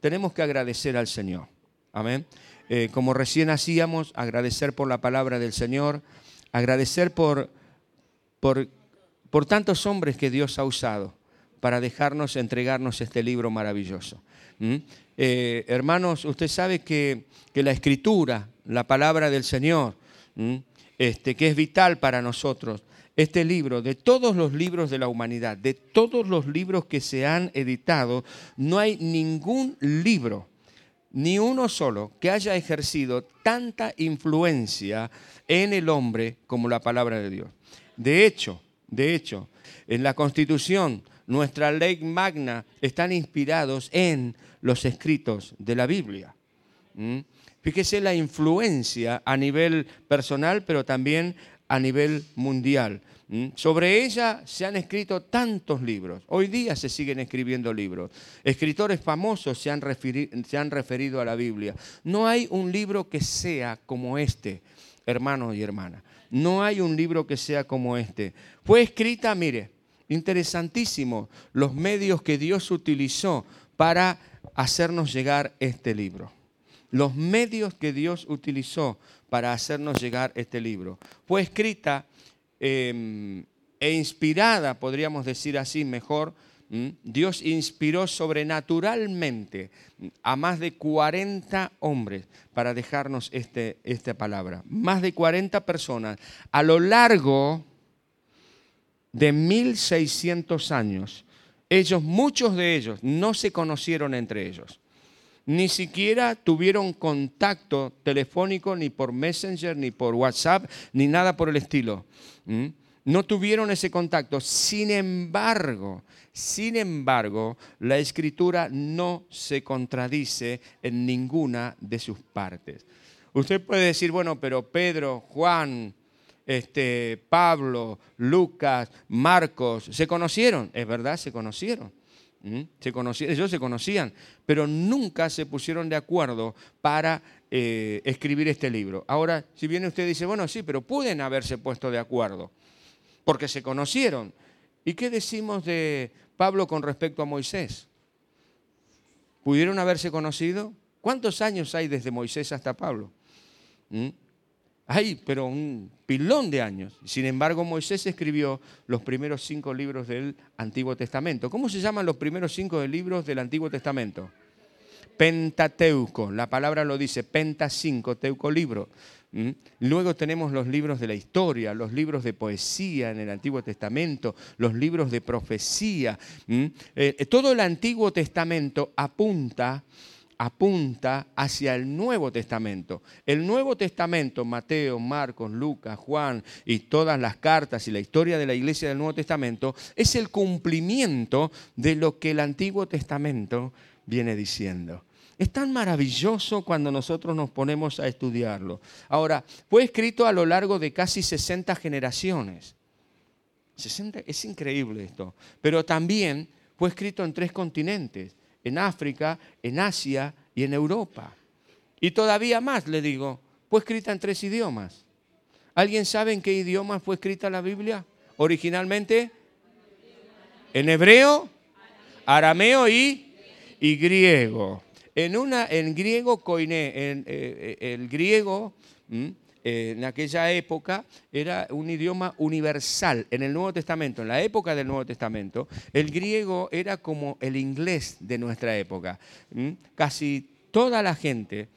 tenemos que agradecer al Señor. Amén. Eh, como recién hacíamos, agradecer por la palabra del Señor, agradecer por, por, por tantos hombres que Dios ha usado para dejarnos entregarnos este libro maravilloso. ¿Mm? Eh, hermanos, usted sabe que, la escritura, la palabra del Señor, este, que es vital para nosotros, este libro, de todos los libros de la humanidad, de todos los libros que se han editado, no hay ningún libro, ni uno solo, que haya ejercido tanta influencia en el hombre como la palabra de Dios. De hecho, de hecho, en la Constitución, nuestra ley magna están inspirados en los escritos de la Biblia. ¿Mm? Fíjese la influencia a nivel personal, pero también a nivel mundial. Sobre ella se han escrito tantos libros. Hoy día se siguen escribiendo libros. Escritores famosos se han, se han referido a la Biblia. No hay un libro que sea como este, hermanos y hermanas. No hay un libro que sea como este. Fue escrita, mire, interesantísimo, los medios que Dios utilizó para hacernos llegar este libro. Los medios que Dios utilizó para hacernos llegar este libro. Fue escrita em, e inspirada, podríamos decir así mejor, Dios inspiró sobrenaturalmente a más de 40 hombres para dejarnos este, esta palabra. Más de 40 personas a lo largo de 1600 años. Ellos, muchos de ellos, no se conocieron entre ellos ni siquiera tuvieron contacto telefónico ni por Messenger, ni por WhatsApp, ni nada por el estilo. No tuvieron ese contacto. Sin embargo, sin embargo, la escritura no se contradice en ninguna de sus partes. Usted puede decir, bueno, pero Pedro, Juan, este, Pablo, Lucas, Marcos, ¿se conocieron? Es verdad, se conocieron. Se conocían, ellos se conocían, pero nunca se pusieron de acuerdo para eh, escribir este libro. Ahora, si viene usted y dice, bueno, sí, pero pueden haberse puesto de acuerdo, porque se conocieron. ¿Y qué decimos de Pablo con respecto a Moisés? ¿Pudieron haberse conocido? ¿Cuántos años hay desde Moisés hasta Pablo? Hay, pero un pilón de años. Sin embargo, Moisés escribió los primeros cinco libros del Antiguo Testamento. ¿Cómo se llaman los primeros cinco libros del Antiguo Testamento? Pentateuco, la palabra lo dice, penta cinco, teuco libro. Luego tenemos los libros de la historia, los libros de poesía en el Antiguo Testamento, los libros de profecía. Eh, todo el Antiguo Testamento apunta apunta hacia el Nuevo Testamento. El Nuevo Testamento, Mateo, Marcos, Lucas, Juan y todas las cartas y la historia de la iglesia del Nuevo Testamento, es el cumplimiento de lo que el Antiguo Testamento viene diciendo. Es tan maravilloso cuando nosotros nos ponemos a estudiarlo. Ahora, fue escrito a lo largo de casi 60 generaciones. 60, es increíble esto. Pero también fue escrito en tres continentes en África, en Asia y en Europa. Y todavía más, le digo, fue escrita en tres idiomas. ¿Alguien sabe en qué idioma fue escrita la Biblia? Originalmente, en hebreo, arameo y, y griego. En, una, en griego koiné, en, eh, eh, el griego en aquella época era un idioma universal. En el Nuevo Testamento, en la época del Nuevo Testamento, el griego era como el inglés de nuestra época. Casi toda la gente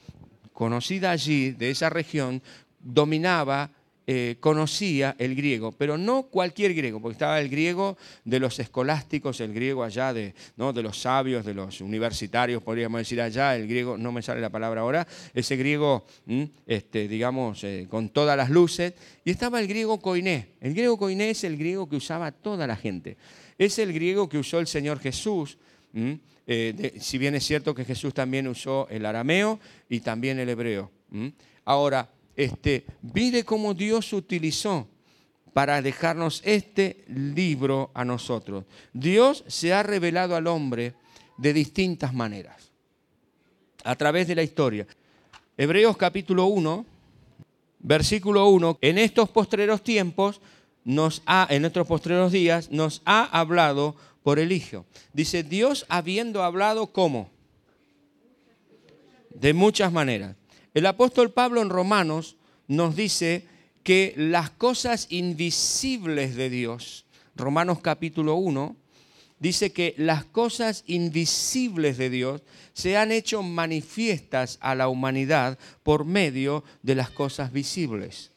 conocida allí, de esa región, dominaba eh, conocía el griego, pero no cualquier griego, porque estaba el griego de los escolásticos, el griego allá de, ¿no? de los sabios, de los universitarios, podríamos decir allá, el griego, no me sale la palabra ahora, ese griego, este, digamos, eh, con todas las luces, y estaba el griego koiné. El griego koiné es el griego que usaba toda la gente. Es el griego que usó el Señor Jesús. Eh, si bien es cierto que Jesús también usó el arameo y también el hebreo. Ahora, este, mire cómo Dios utilizó para dejarnos este libro a nosotros. Dios se ha revelado al hombre de distintas maneras, a través de la historia. Hebreos capítulo 1, versículo 1, en estos postreros tiempos, nos ha, en nuestros postreros días, nos ha hablado por el Hijo. Dice, Dios habiendo hablado como De muchas maneras. El apóstol Pablo en Romanos nos dice que las cosas invisibles de Dios, Romanos capítulo 1, dice que las cosas invisibles de Dios se han hecho manifiestas a la humanidad por medio de las cosas visibles.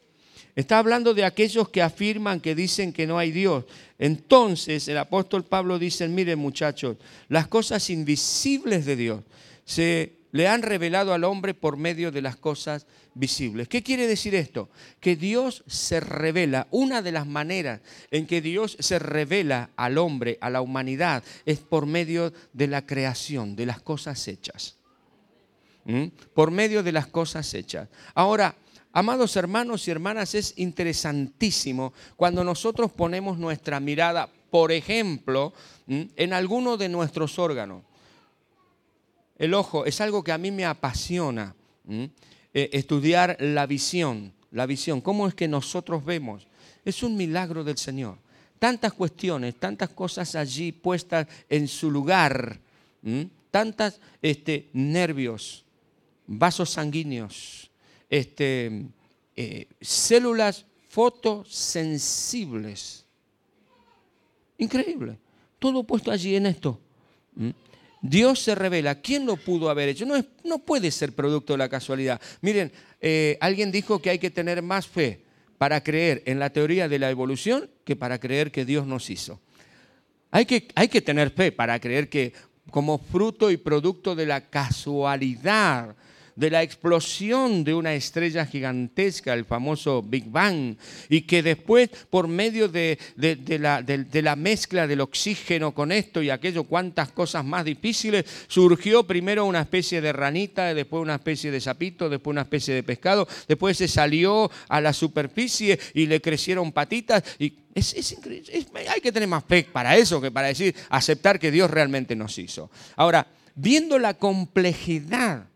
Está hablando de aquellos que afirman, que dicen que no hay Dios. Entonces el apóstol Pablo dice, miren muchachos, las cosas invisibles de Dios se le han revelado al hombre por medio de las cosas visibles. ¿Qué quiere decir esto? Que Dios se revela, una de las maneras en que Dios se revela al hombre, a la humanidad, es por medio de la creación, de las cosas hechas. ¿Mm? Por medio de las cosas hechas. Ahora, amados hermanos y hermanas, es interesantísimo cuando nosotros ponemos nuestra mirada, por ejemplo, en alguno de nuestros órganos. El ojo es algo que a mí me apasiona, eh, estudiar la visión, la visión, cómo es que nosotros vemos. Es un milagro del Señor. Tantas cuestiones, tantas cosas allí puestas en su lugar, tantas este, nervios, vasos sanguíneos, este, eh, células fotosensibles. Increíble. Todo puesto allí en esto. Dios se revela. ¿Quién lo pudo haber hecho? No, no puede ser producto de la casualidad. Miren, eh, alguien dijo que hay que tener más fe para creer en la teoría de la evolución que para creer que Dios nos hizo. Hay que, hay que tener fe para creer que como fruto y producto de la casualidad de la explosión de una estrella gigantesca, el famoso Big Bang, y que después, por medio de, la, de, la, mezcla del oxígeno con esto y aquello, cuantas cosas más difíciles, surgió primero una especie de ranita, después una especie de sapito, después una especie de pescado, después se salió a la superficie y le crecieron patitas. Y es, increíble. hay que tener más fe para eso que para decir, aceptar que Dios realmente nos hizo. Ahora, viendo la complejidad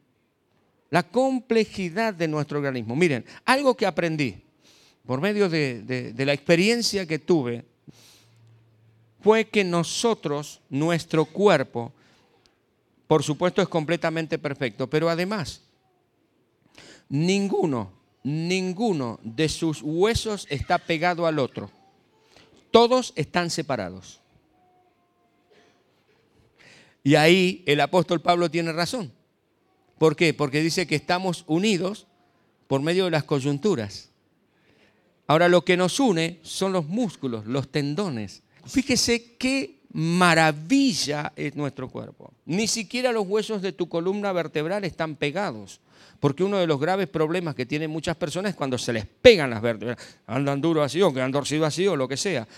la complejidad de nuestro organismo. Miren, algo que aprendí por medio de, la experiencia que tuve fue que nosotros, nuestro cuerpo, por supuesto es completamente perfecto, pero además, ninguno, ninguno de sus huesos está pegado al otro. Todos están separados. Y ahí el apóstol Pablo tiene razón. ¿Por qué? Porque dice que estamos unidos por medio de las coyunturas. Ahora lo que nos une son los músculos, los tendones. Fíjese qué maravilla es nuestro cuerpo. Ni siquiera los huesos de tu columna vertebral están pegados. Porque uno de los graves problemas que tienen muchas personas es cuando se les pegan las vértebras. Andan duros así o que han torcido así o lo que sea.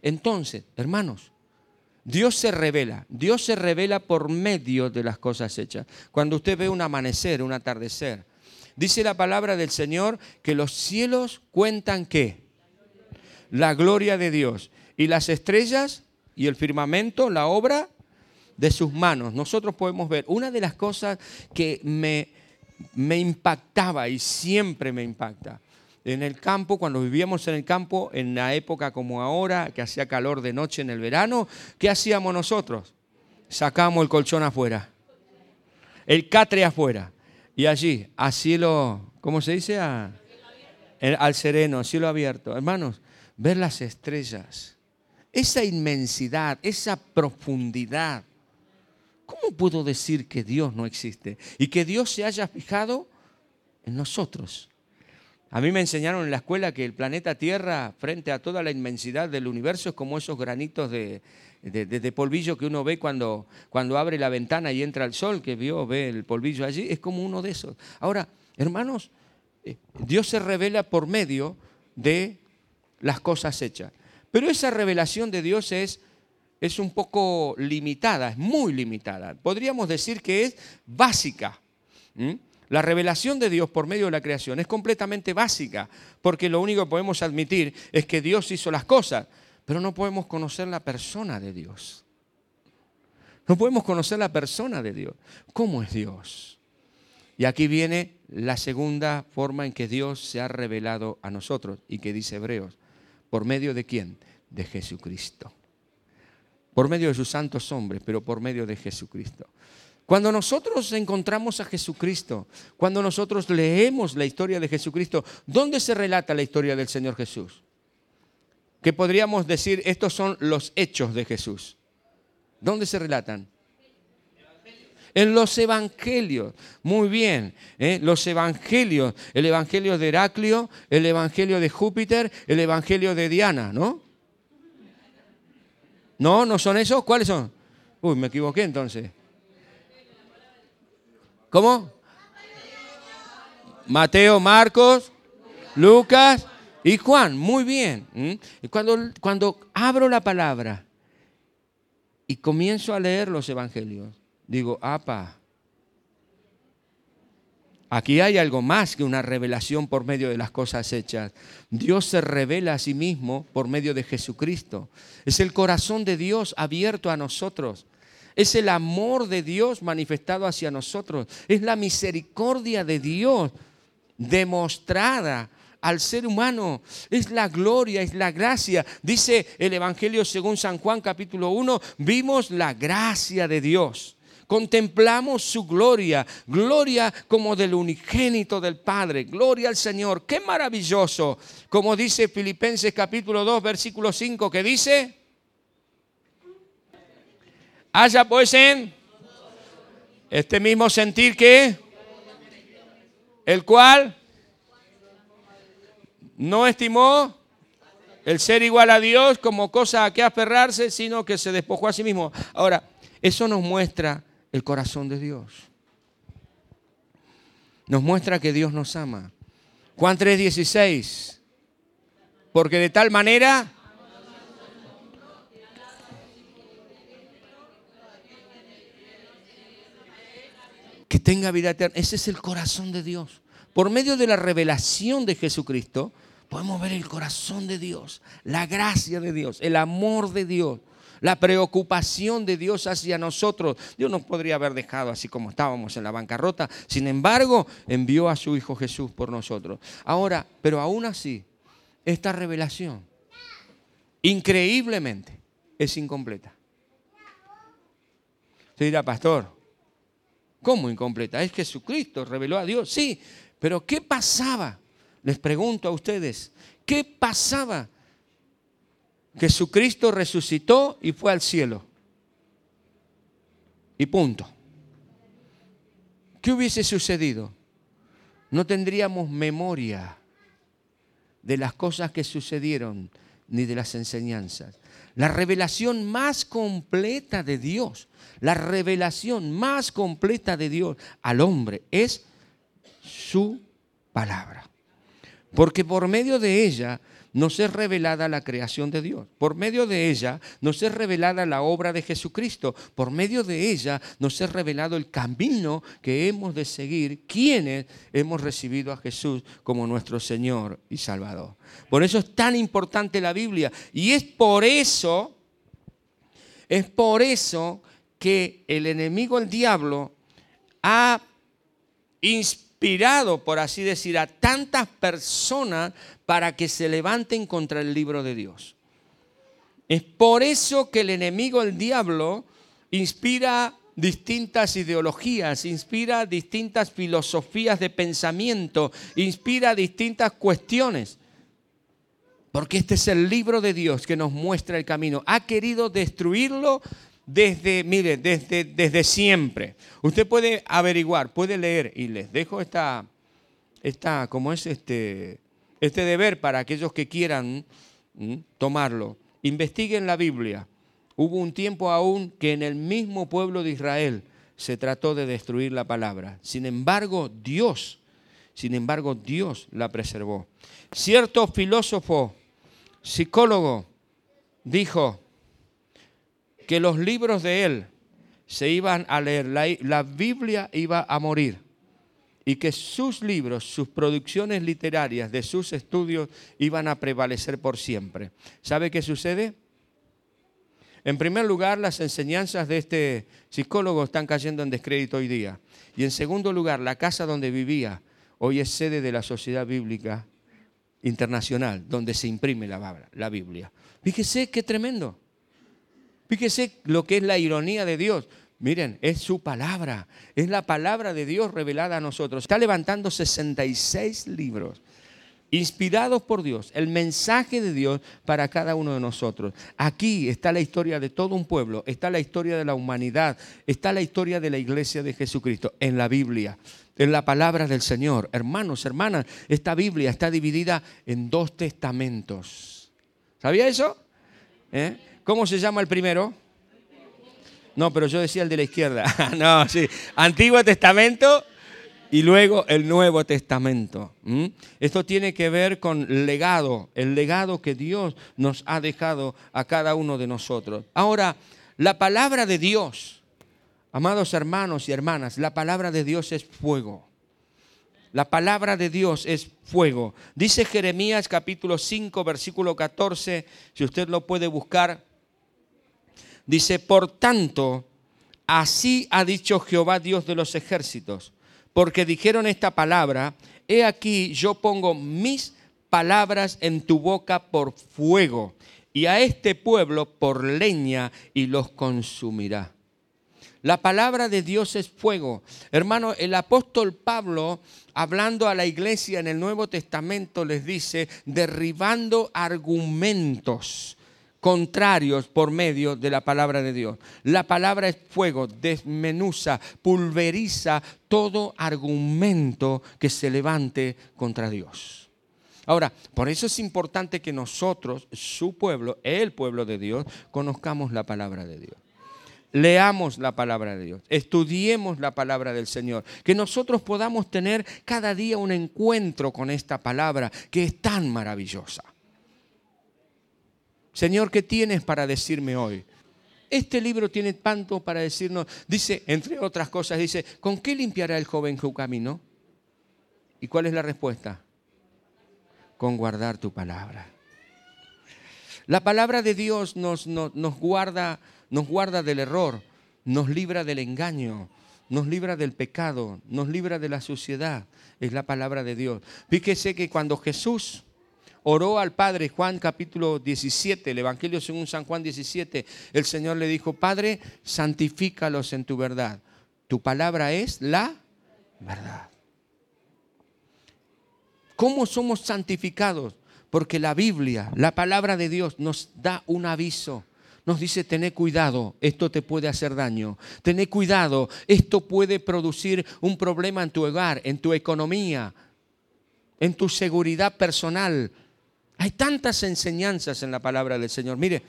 Entonces, hermanos, Dios se revela, Dios se revela por medio de las cosas hechas. Cuando usted ve un amanecer, un atardecer, dice la palabra del Señor que los cielos cuentan qué? La gloria de Dios. Y las estrellas y el firmamento, la obra de sus manos. Nosotros podemos ver, una de las cosas que me, me impactaba y siempre me impacta, en el campo, cuando vivíamos en el campo, en la época como ahora, que hacía calor de noche en el verano, ¿qué hacíamos nosotros? Sacamos el colchón afuera, el catre afuera, y allí, a cielo, ¿cómo se dice? al sereno, cielo abierto. Hermanos, ver las estrellas, esa inmensidad, esa profundidad. ¿Cómo puedo decir que Dios no existe? Y que Dios se haya fijado en nosotros a mí me enseñaron en la escuela que el planeta Tierra, frente a toda la inmensidad del universo, es como esos granitos de, polvillo que uno ve cuando, cuando abre la ventana y entra el sol, que vio, ve el polvillo allí, es como uno de esos. Ahora, hermanos, eh, Dios se revela por medio de las cosas hechas. Pero esa revelación de Dios es, es un poco limitada, es muy limitada. Podríamos decir que es básica. La revelación de Dios por medio de la creación es completamente básica, porque lo único que podemos admitir es que Dios hizo las cosas, pero no podemos conocer la persona de Dios. No podemos conocer la persona de Dios. ¿Cómo es Dios? Y aquí viene la segunda forma en que Dios se ha revelado a nosotros y que dice Hebreos. ¿Por medio de quién? De Jesucristo. Por medio de sus santos hombres, pero por medio de Jesucristo. Cuando nosotros encontramos a Jesucristo, cuando nosotros leemos la historia de Jesucristo, ¿dónde se relata la historia del Señor Jesús? Que podríamos decir, estos son los hechos de Jesús. ¿Dónde se relatan? En los evangelios. Muy bien. ¿eh? Los evangelios. El evangelio de Heraclio, el evangelio de Júpiter, el evangelio de Diana, ¿no? ¿No? ¿No son esos? ¿Cuáles son? Uy, me equivoqué entonces. ¿Cómo? Mateo, Marcos, Lucas y Juan. Muy bien. Y cuando, cuando abro la palabra y comienzo a leer los evangelios, digo, apa, Aquí hay algo más que una revelación por medio de las cosas hechas. Dios se revela a sí mismo por medio de Jesucristo. Es el corazón de Dios abierto a nosotros. Es el amor de Dios manifestado hacia nosotros. Es la misericordia de Dios demostrada al ser humano. Es la gloria, es la gracia. Dice el Evangelio según San Juan capítulo 1, vimos la gracia de Dios. Contemplamos su gloria, gloria como del unigénito del Padre, gloria al Señor. Qué maravilloso, como dice Filipenses capítulo 2, versículo 5, que dice, haya pues en este mismo sentir que el cual no estimó el ser igual a Dios como cosa a que aferrarse, sino que se despojó a sí mismo. Ahora, eso nos muestra el corazón de Dios. Nos muestra que Dios nos ama. Juan 3:16. Porque de tal manera que tenga vida eterna. Ese es el corazón de Dios. Por medio de la revelación de Jesucristo, podemos ver el corazón de Dios, la gracia de Dios, el amor de Dios, la preocupación de Dios hacia nosotros. Dios nos podría haber dejado así como estábamos en la bancarrota. Sin embargo, envió a su Hijo Jesús por nosotros. Ahora, pero aún así, esta revelación, increíblemente, es incompleta. Se dirá, pastor, ¿Cómo incompleta? Es Jesucristo, reveló a Dios. Sí, pero ¿qué pasaba? Les pregunto a ustedes, ¿qué pasaba? Jesucristo resucitó y fue al cielo. Y punto. ¿Qué hubiese sucedido? No tendríamos memoria de las cosas que sucedieron ni de las enseñanzas. La revelación más completa de Dios, la revelación más completa de Dios al hombre es su palabra. Porque por medio de ella nos es revelada la creación de Dios. Por medio de ella nos es revelada la obra de Jesucristo. Por medio de ella nos es revelado el camino que hemos de seguir, quienes hemos recibido a Jesús como nuestro Señor y Salvador. Por eso es tan importante la Biblia. Y es por eso, es por eso que el enemigo, el diablo, ha inspirado, por así decir, a tantas personas para que se levanten contra el libro de Dios. Es por eso que el enemigo, el diablo, inspira distintas ideologías, inspira distintas filosofías de pensamiento, inspira distintas cuestiones. Porque este es el libro de Dios que nos muestra el camino. Ha querido destruirlo desde, mire, desde, desde siempre. Usted puede averiguar, puede leer, y les dejo esta, esta como es este, este deber para aquellos que quieran tomarlo. Investiguen la Biblia. Hubo un tiempo aún que en el mismo pueblo de Israel se trató de destruir la palabra. Sin embargo, Dios, sin embargo, Dios la preservó. Cierto filósofo, psicólogo, dijo que los libros de él se iban a leer, la, Biblia iba a morir y que sus libros, sus producciones literarias de sus estudios iban a prevalecer por siempre. ¿Sabe qué sucede? En primer lugar, las enseñanzas de este psicólogo están cayendo en descrédito hoy día. Y en segundo lugar, la casa donde vivía hoy es sede de la Sociedad Bíblica Internacional, donde se imprime la, la Biblia. Fíjese qué tremendo. Fíjese lo que es la ironía de Dios. Miren, es su palabra, es la palabra de Dios revelada a nosotros. Está levantando 66 libros inspirados por Dios, el mensaje de Dios para cada uno de nosotros. Aquí está la historia de todo un pueblo, está la historia de la humanidad, está la historia de la iglesia de Jesucristo en la Biblia, en la palabra del Señor. Hermanos, hermanas, esta Biblia está dividida en dos testamentos. ¿Sabía eso? ¿Eh? ¿Cómo se llama el primero? No, pero yo decía el de la izquierda. no, sí. Antiguo Testamento y luego el Nuevo Testamento. Esto tiene que ver con legado, el legado que Dios nos ha dejado a cada uno de nosotros. Ahora, la palabra de Dios, amados hermanos y hermanas, la palabra de Dios es fuego. La palabra de Dios es fuego. Dice Jeremías capítulo 5, versículo 14, si usted lo puede buscar, dice, por tanto, así ha dicho Jehová Dios de los ejércitos porque dijeron esta palabra, he aquí yo pongo mis palabras en tu boca por fuego, y a este pueblo por leña, y los consumirá. La palabra de Dios es fuego. Hermano, el apóstol Pablo, hablando a la iglesia en el Nuevo Testamento, les dice, derribando argumentos contrarios por medio de la palabra de Dios. La palabra es fuego, desmenuza, pulveriza todo argumento que se levante contra Dios. Ahora, por eso es importante que nosotros, su pueblo, el pueblo de Dios, conozcamos la palabra de Dios. Leamos la palabra de Dios, estudiemos la palabra del Señor, que nosotros podamos tener cada día un encuentro con esta palabra que es tan maravillosa. Señor, ¿qué tienes para decirme hoy? Este libro tiene tanto para decirnos, dice, entre otras cosas, dice, ¿con qué limpiará el joven su camino? ¿Y cuál es la respuesta? Con guardar tu palabra. La palabra de Dios nos, nos, guarda, nos guarda del error, nos libra del engaño, nos libra del pecado, nos libra de la suciedad. Es la palabra de Dios. Fíjese que cuando Jesús oró al Padre, Juan capítulo 17, el Evangelio según San Juan 17, el Señor le dijo, Padre, santifícalos en tu verdad. Tu palabra es la verdad. ¿Cómo somos santificados? Porque la Biblia, la palabra de Dios, nos da un aviso. Nos dice, tené cuidado, esto te puede hacer daño. Tené cuidado, esto puede producir un problema en tu hogar, en tu economía, en tu seguridad personal, hay tantas enseñanzas en la palabra del Señor. Mire,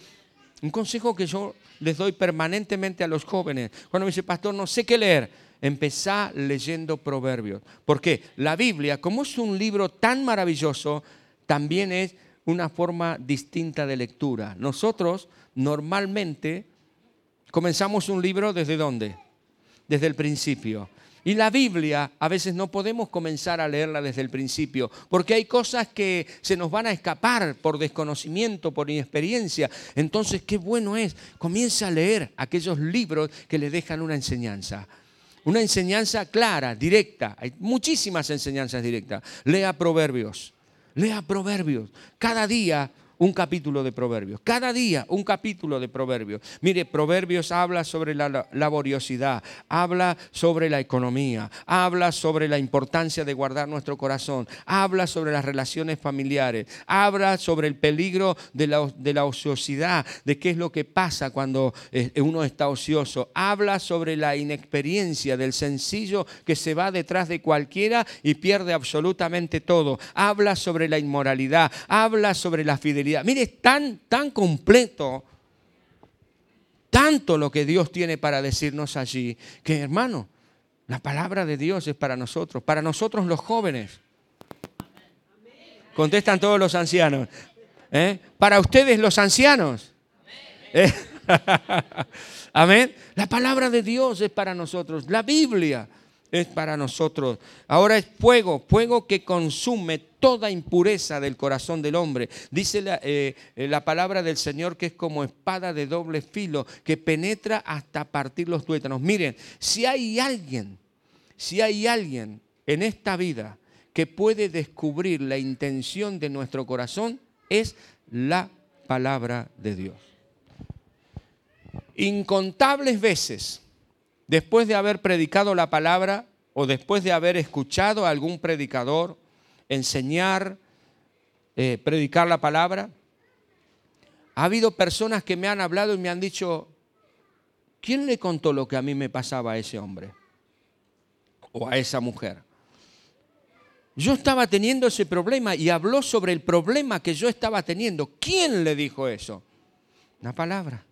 un consejo que yo les doy permanentemente a los jóvenes. Cuando me dice, pastor, no sé qué leer, empezá leyendo proverbios. Porque la Biblia, como es un libro tan maravilloso, también es una forma distinta de lectura. Nosotros normalmente comenzamos un libro desde dónde? Desde el principio. Y la Biblia a veces no podemos comenzar a leerla desde el principio, porque hay cosas que se nos van a escapar por desconocimiento, por inexperiencia. Entonces, qué bueno es, comienza a leer aquellos libros que le dejan una enseñanza. Una enseñanza clara, directa. Hay muchísimas enseñanzas directas. Lea proverbios. Lea proverbios. Cada día un capítulo de Proverbios. Cada día un capítulo de Proverbios. Mire, Proverbios habla sobre la laboriosidad, habla sobre la economía, habla sobre la importancia de guardar nuestro corazón, habla sobre las relaciones familiares, habla sobre el peligro de la, ociosidad, de qué es lo que pasa cuando eh, uno está ocioso, habla sobre la inexperiencia del sencillo que se va detrás de cualquiera y pierde absolutamente todo, habla sobre la inmoralidad, habla sobre la fidelidad Mire, es tan, tan completo, tanto lo que Dios tiene para decirnos allí, que hermano, la palabra de Dios es para nosotros, para nosotros los jóvenes. Contestan todos los ancianos. ¿eh? Para ustedes los ancianos. ¿Eh? Amén. La palabra de Dios es para nosotros. La Biblia es para nosotros. Ahora es fuego, fuego que consume toda impureza del corazón del hombre. Dice la, eh, eh, la, palabra del Señor que es como espada de doble filo, que penetra hasta partir los tuétanos. Miren, si hay alguien, si hay alguien en esta vida que puede descubrir la intención de nuestro corazón, es la palabra de Dios. Incontables veces después de haber predicado la palabra o después de haber escuchado a algún predicador enseñar, eh, predicar la palabra, ha habido personas que me han hablado y me han dicho, ¿quién le contó lo que a mí me pasaba a ese hombre? O a esa mujer. Yo estaba teniendo ese problema y habló sobre el problema que yo estaba teniendo. ¿Quién le dijo eso? Una palabra.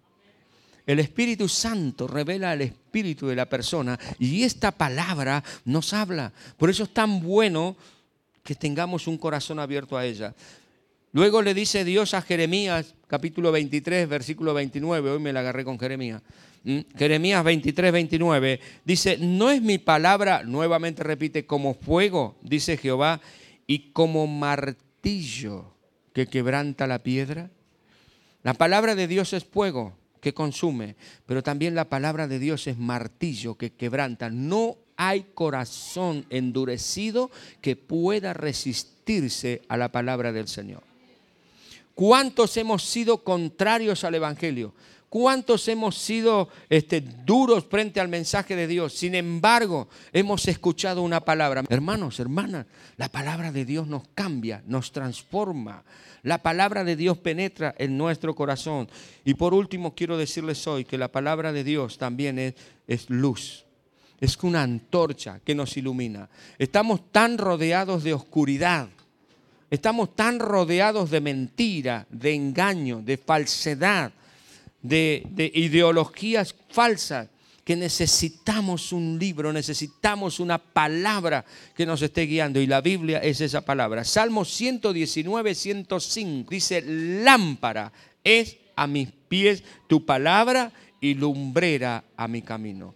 El Espíritu Santo revela el espíritu de la persona y esta palabra nos habla. Por eso es tan bueno que tengamos un corazón abierto a ella. Luego le dice Dios a Jeremías, capítulo 23, versículo 29, hoy me la agarré con Jeremías. Jeremías 23, 29, dice, no es mi palabra, nuevamente repite, como fuego, dice Jehová, y como martillo que quebranta la piedra. La palabra de Dios es fuego que consume, pero también la palabra de Dios es martillo que quebranta. No hay corazón endurecido que pueda resistirse a la palabra del Señor. ¿Cuántos hemos sido contrarios al Evangelio? ¿Cuántos hemos sido este, duros frente al mensaje de Dios? Sin embargo, hemos escuchado una palabra. Hermanos, hermanas, la palabra de Dios nos cambia, nos transforma. La palabra de Dios penetra en nuestro corazón. Y por último, quiero decirles hoy que la palabra de Dios también es, es luz. Es una antorcha que nos ilumina. Estamos tan rodeados de oscuridad Estamos tan rodeados de mentira, de engaño, de falsedad, de, ideologías falsas, que necesitamos un libro, necesitamos una palabra que nos esté guiando. Y la Biblia es esa palabra. Salmo 119, 105 dice, lámpara es a mis pies tu palabra y lumbrera a mi camino.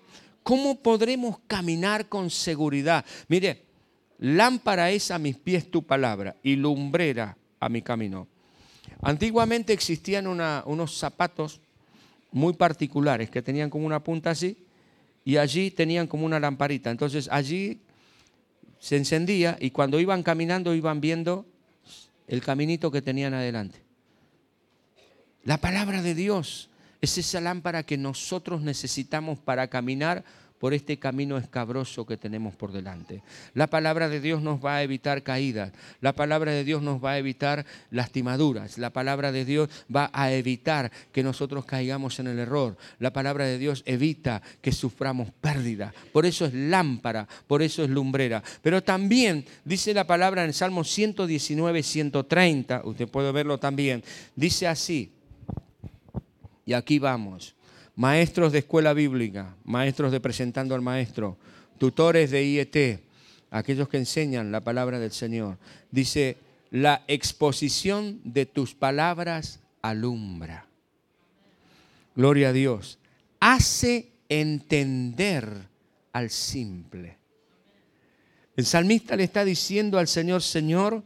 ¿Cómo podremos caminar con seguridad? Mire, Lámpara es a mis pies tu palabra y lumbrera a mi camino. Antiguamente existían unos zapatos muy particulares que tenían como una punta así y allí tenían como una lamparita. Entonces allí se encendía y cuando iban caminando iban viendo el caminito que tenían adelante. La palabra de Dios es esa lámpara que nosotros necesitamos para caminar por este camino escabroso que tenemos por delante. La palabra de Dios nos va a evitar caídas, la palabra de Dios nos va a evitar lastimaduras, la palabra de Dios va a evitar que nosotros caigamos en el error, la palabra de Dios evita que suframos pérdida, por eso es lámpara, por eso es lumbrera. Pero también dice la palabra en Salmo 119, 130, usted puede verlo también, dice así, y aquí vamos maestros de escuela bíblica, maestros de presentando al maestro, tutores de IET, aquellos que enseñan la palabra del Señor. Dice, la exposición de tus palabras alumbra. Gloria a Dios. Hace entender al simple. El salmista le está diciendo al Señor, Señor,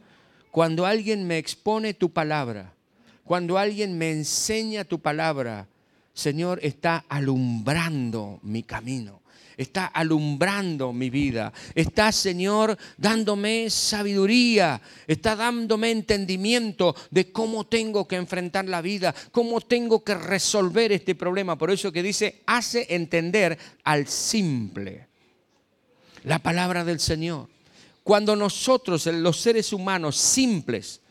cuando alguien me expone tu palabra, cuando alguien me enseña tu palabra, Señor, está alumbrando mi camino. Está alumbrando mi vida. Está, Señor, dándome sabiduría. Está dándome entendimiento de cómo tengo que enfrentar la vida, cómo tengo que resolver este problema. Por eso que dice, hace entender al simple. La palabra del Señor. Cuando nosotros, los seres humanos simples,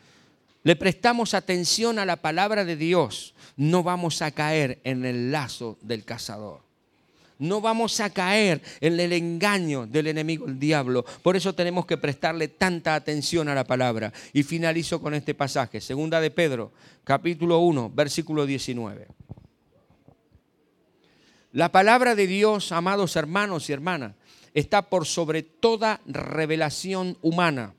le prestamos atención a la palabra de Dios, no vamos a caer en el lazo del cazador. No vamos a caer en el engaño del enemigo, el diablo. Por eso tenemos que prestarle tanta atención a la palabra. Y finalizo con este pasaje, segunda de Pedro, capítulo 1, versículo 19. La palabra de Dios, amados hermanos y hermanas, está por sobre toda revelación humana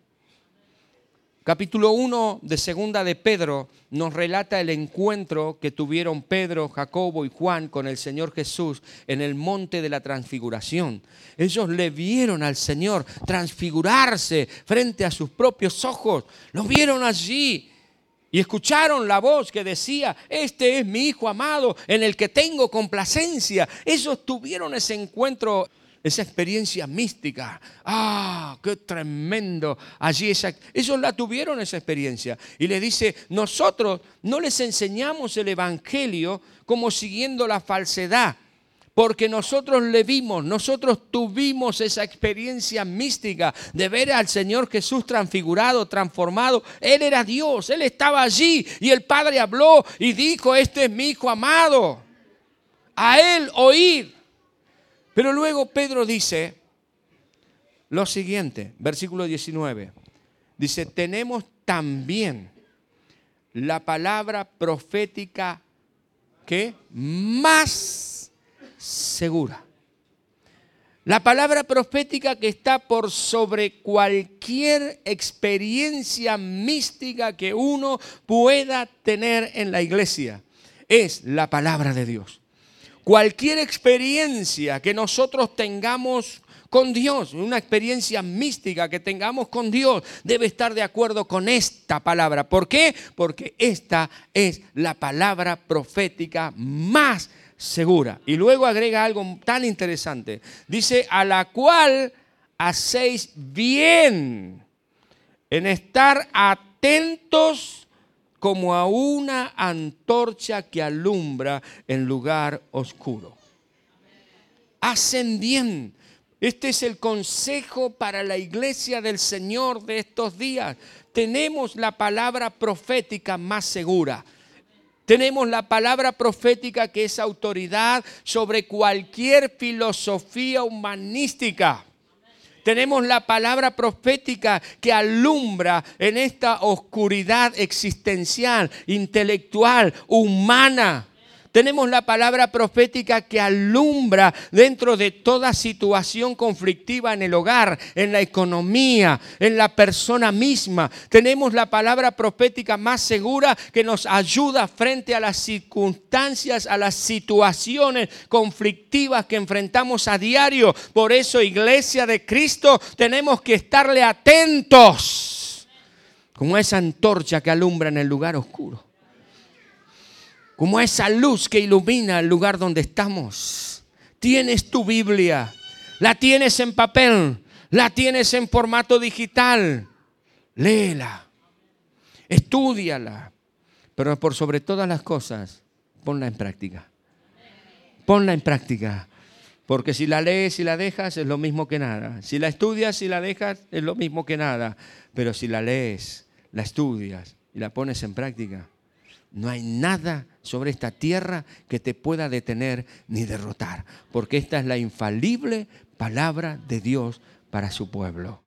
Capítulo 1 de Segunda de Pedro nos relata el encuentro que tuvieron Pedro, Jacobo y Juan con el Señor Jesús en el monte de la transfiguración. Ellos le vieron al Señor transfigurarse frente a sus propios ojos. Lo vieron allí y escucharon la voz que decía, este es mi Hijo amado en el que tengo complacencia. Ellos tuvieron ese encuentro esa experiencia mística. ¡Ah, qué tremendo! Allí esa, ellos la tuvieron esa experiencia. Y le dice, nosotros no les enseñamos el Evangelio como siguiendo la falsedad, porque nosotros le vimos, nosotros tuvimos esa experiencia mística de ver al Señor Jesús transfigurado, transformado. Él era Dios, Él estaba allí y el Padre habló y dijo, este es mi Hijo amado. A Él oír. Pero luego Pedro dice lo siguiente, versículo 19. Dice, tenemos también la palabra profética que más segura. La palabra profética que está por sobre cualquier experiencia mística que uno pueda tener en la iglesia es la palabra de Dios. Cualquier experiencia que nosotros tengamos con Dios, una experiencia mística que tengamos con Dios, debe estar de acuerdo con esta palabra. ¿Por qué? Porque esta es la palabra profética más segura. Y luego agrega algo tan interesante. Dice, a la cual hacéis bien en estar atentos como a una antorcha que alumbra en lugar oscuro. Hacen bien. Este es el consejo para la iglesia del Señor de estos días. Tenemos la palabra profética más segura. Tenemos la palabra profética que es autoridad sobre cualquier filosofía humanística. Tenemos la palabra profética que alumbra en esta oscuridad existencial, intelectual, humana. Tenemos la palabra profética que alumbra dentro de toda situación conflictiva en el hogar, en la economía, en la persona misma. Tenemos la palabra profética más segura que nos ayuda frente a las circunstancias, a las situaciones conflictivas que enfrentamos a diario. Por eso, iglesia de Cristo, tenemos que estarle atentos como esa antorcha que alumbra en el lugar oscuro como esa luz que ilumina el lugar donde estamos. Tienes tu Biblia, la tienes en papel, la tienes en formato digital. Léela, estudiala, pero por sobre todas las cosas, ponla en práctica. Ponla en práctica. Porque si la lees y la dejas es lo mismo que nada. Si la estudias y la dejas es lo mismo que nada. Pero si la lees, la estudias y la pones en práctica, no hay nada sobre esta tierra que te pueda detener ni derrotar, porque esta es la infalible palabra de Dios para su pueblo.